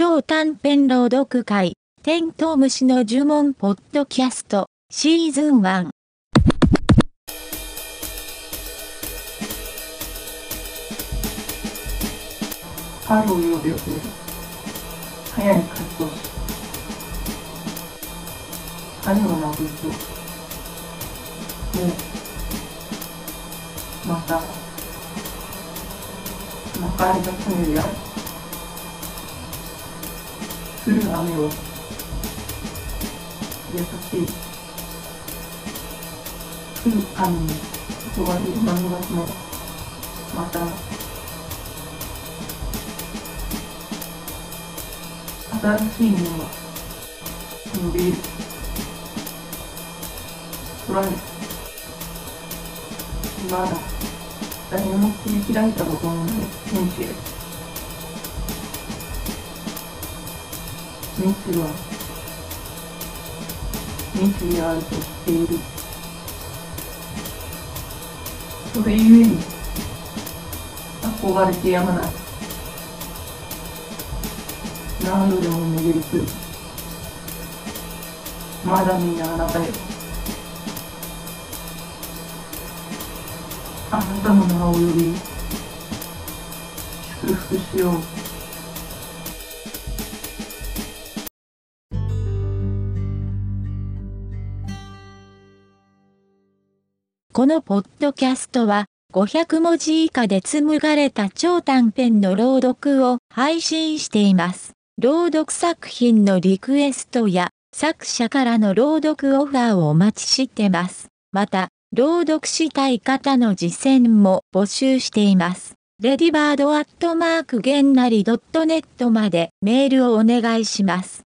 超短編朗読会、テントウムシの呪文ポッドキャスト、シーズン1。春を呼び寄せる早い活動。春のまぶともうまたまかりが船や降る雨を優しい降る雨に襲われる漫画もまた新しいものが伸びる空にまだ誰も切り開いたことのない天地へ。未知は未知であると知っている。それゆえに憧れてやまない何度でも巡り来るまだ見ぬあなたよあなたの名を呼び祝福しようこのポッドキャストは500文字以下で紡がれた超短編の朗読を配信しています。朗読作品のリクエストや作者からの朗読オファーをお待ちしてます。また、朗読したい方の実践も募集しています。レディバードアットマークゲンナリ .net までメールをお願いします。